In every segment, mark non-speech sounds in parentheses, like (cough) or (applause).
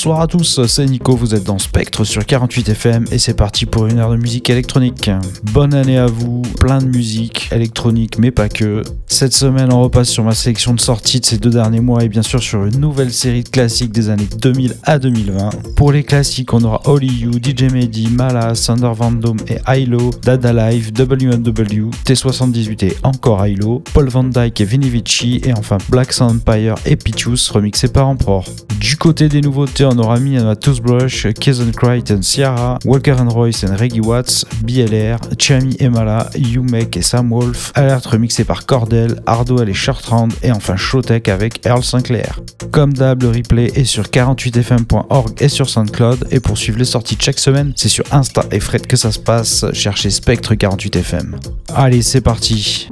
Bonsoir à tous, c'est Nico, vous êtes dans Spectre sur 48 FM et c'est parti pour une heure de musique électronique. Bonne année à vous, plein de musique électronique mais pas que. Cette semaine on repasse sur ma sélection de sorties de ces deux derniers mois et bien sûr sur une nouvelle série de classiques des années 2000 à 2020. Pour les classiques on aura Holly You, DJ Mehdi, Mala, Thunder Van et Hilo, Dada Live, WNW, T78 et encore Hilo, Paul Van Dyke et Vinny et enfin Black Sun Empire et Pitius remixé par Emperor. Du côté des nouveautés, on aura mis à Toothbrush, Kizan Crichton, Ciara, Walker and Royce and Reggie Watts, BLR, Chami Emala, Yumek et Sam Wolf, Alert remixé par Cordell, Hardwell et Shortrand et enfin Showtech avec Earl Sinclair. Comme d'hab, le replay est sur 48fm.org et sur SoundCloud et pour suivre les sorties de chaque semaine, c'est sur Insta et Fred que ça se passe, cherchez Spectre 48fm. Allez, c'est parti.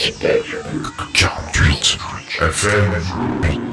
48 FM.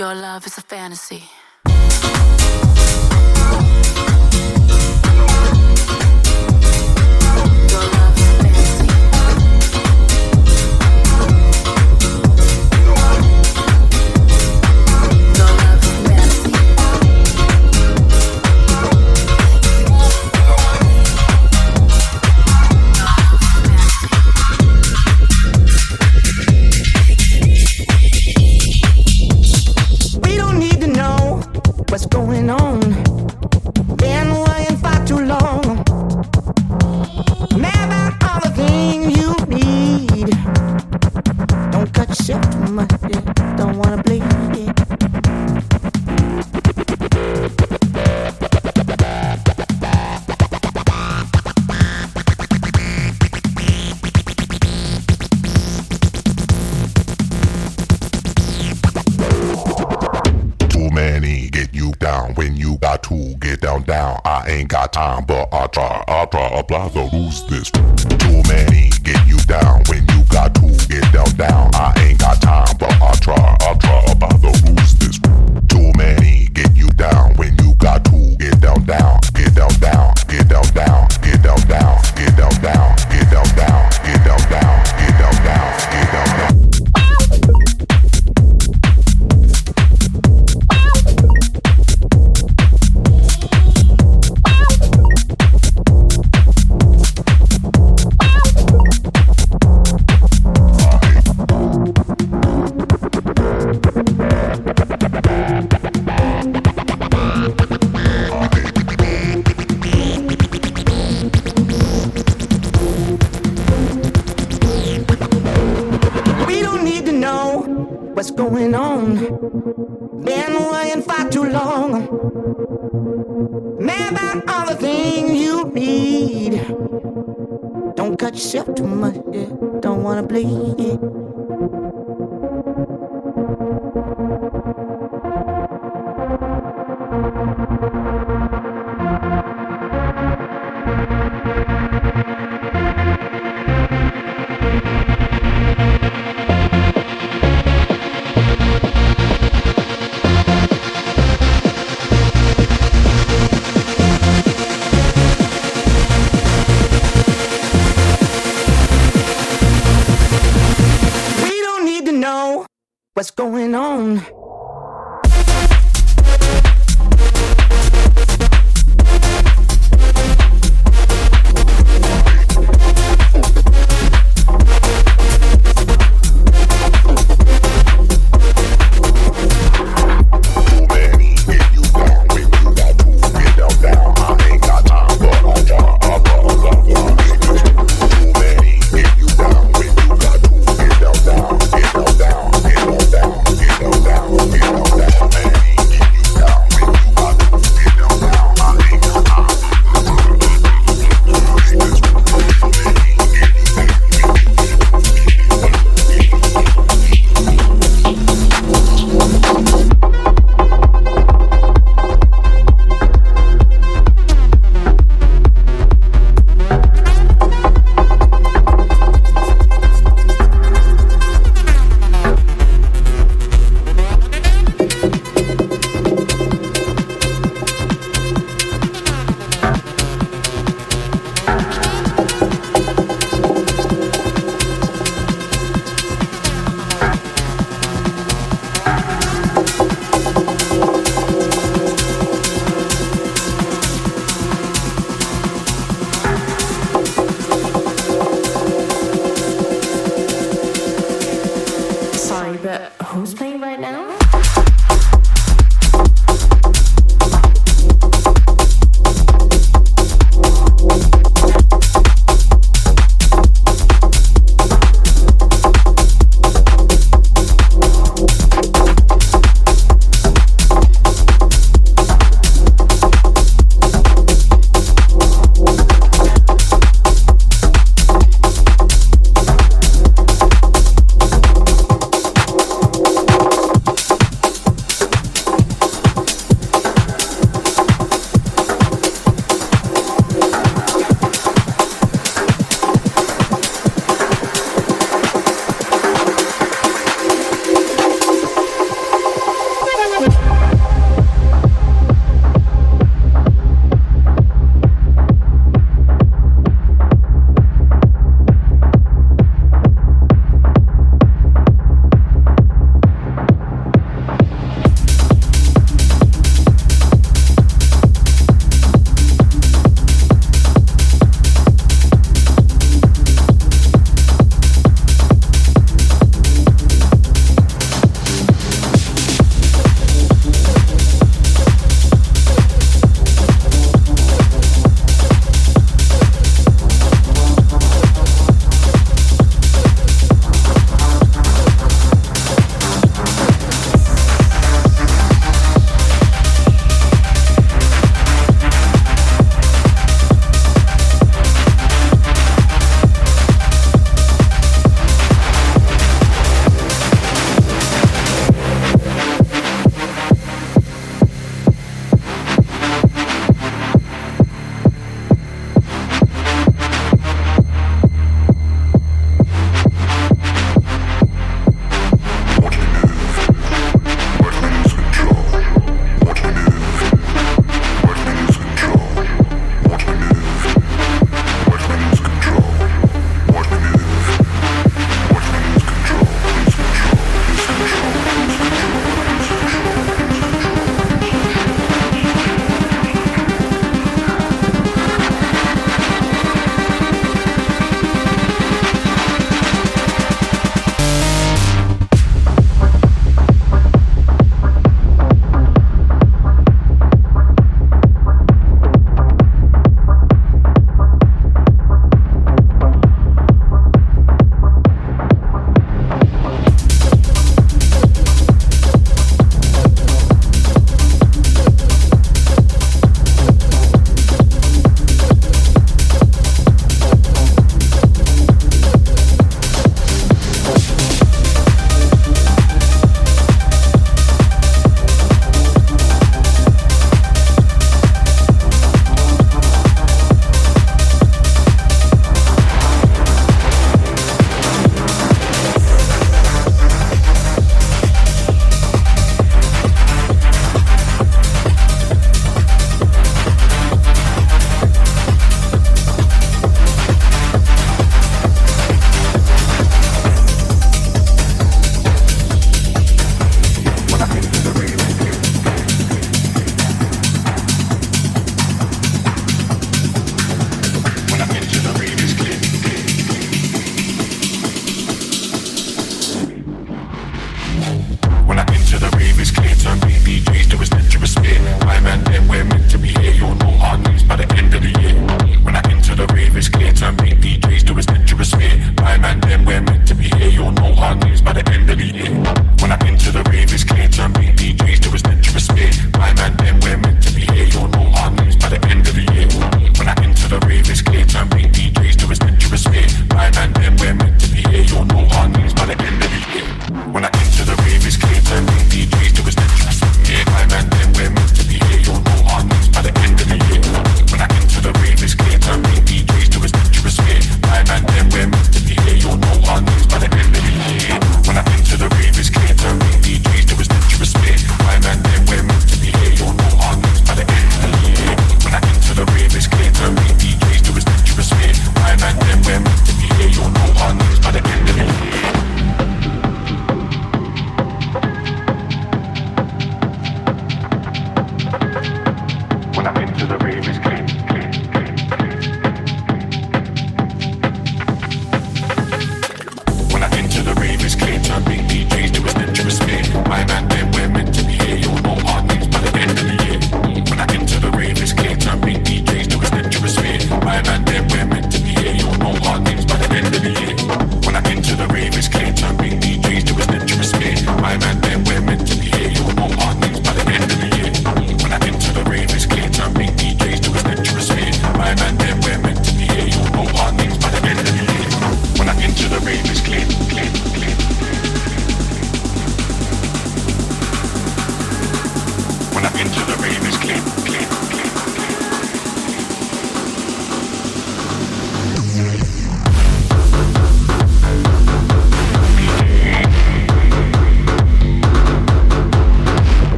Your love is a fantasy. sopla the luz this. Two man. Been waiting far too long. Man, about all the things you need. Don't cut yourself too much, yeah. Don't wanna bleed.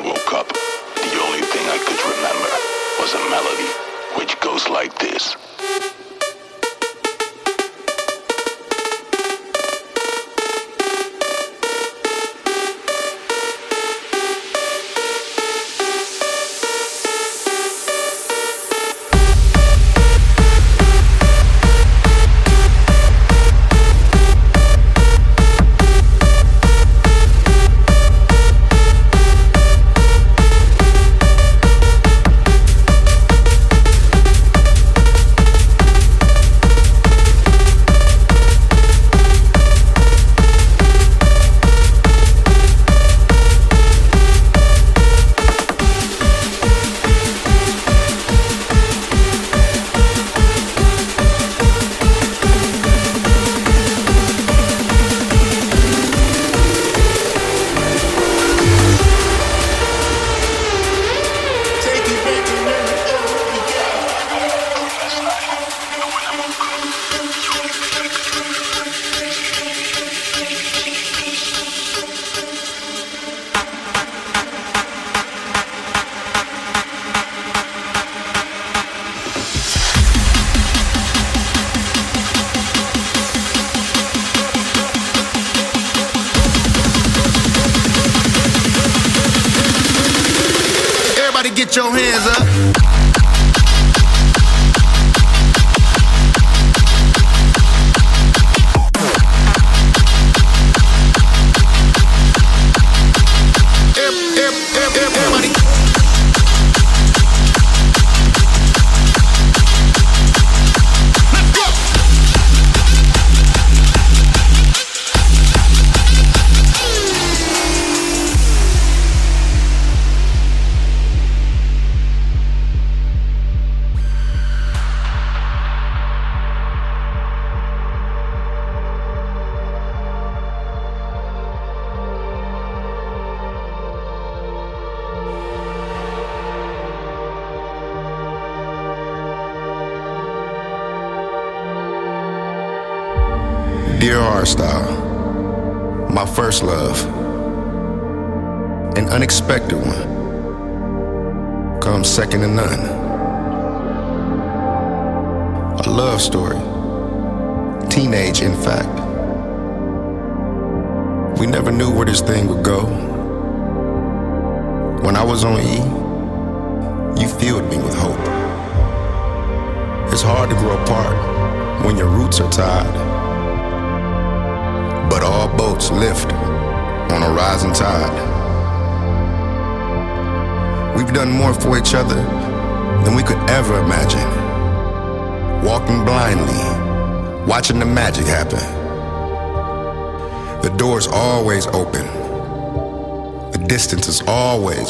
I woke up, the only thing I could remember was a melody which goes like this.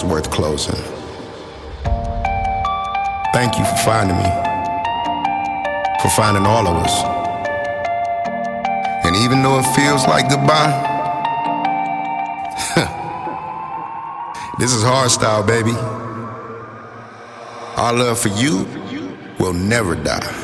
Always worth closing. Thank you for finding me, for finding all of us. And even though it feels like goodbye, (laughs) This is hardstyle, baby. Our love for you will never die.